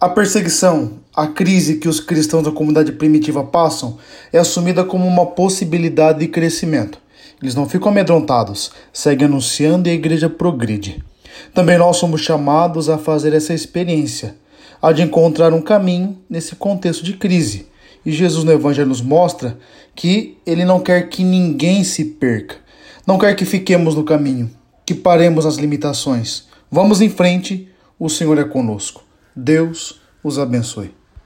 A perseguição, a crise que os cristãos da comunidade primitiva passam é assumida como uma possibilidade de crescimento. Eles não ficam amedrontados, seguem anunciando e a igreja progride. Também nós somos chamados a fazer essa experiência, a de encontrar um caminho nesse contexto de crise. E Jesus no Evangelho nos mostra que ele não quer que ninguém se perca, não quer que fiquemos no caminho, que paremos nas limitações. Vamos em frente, o Senhor é conosco. Deus os abençoe.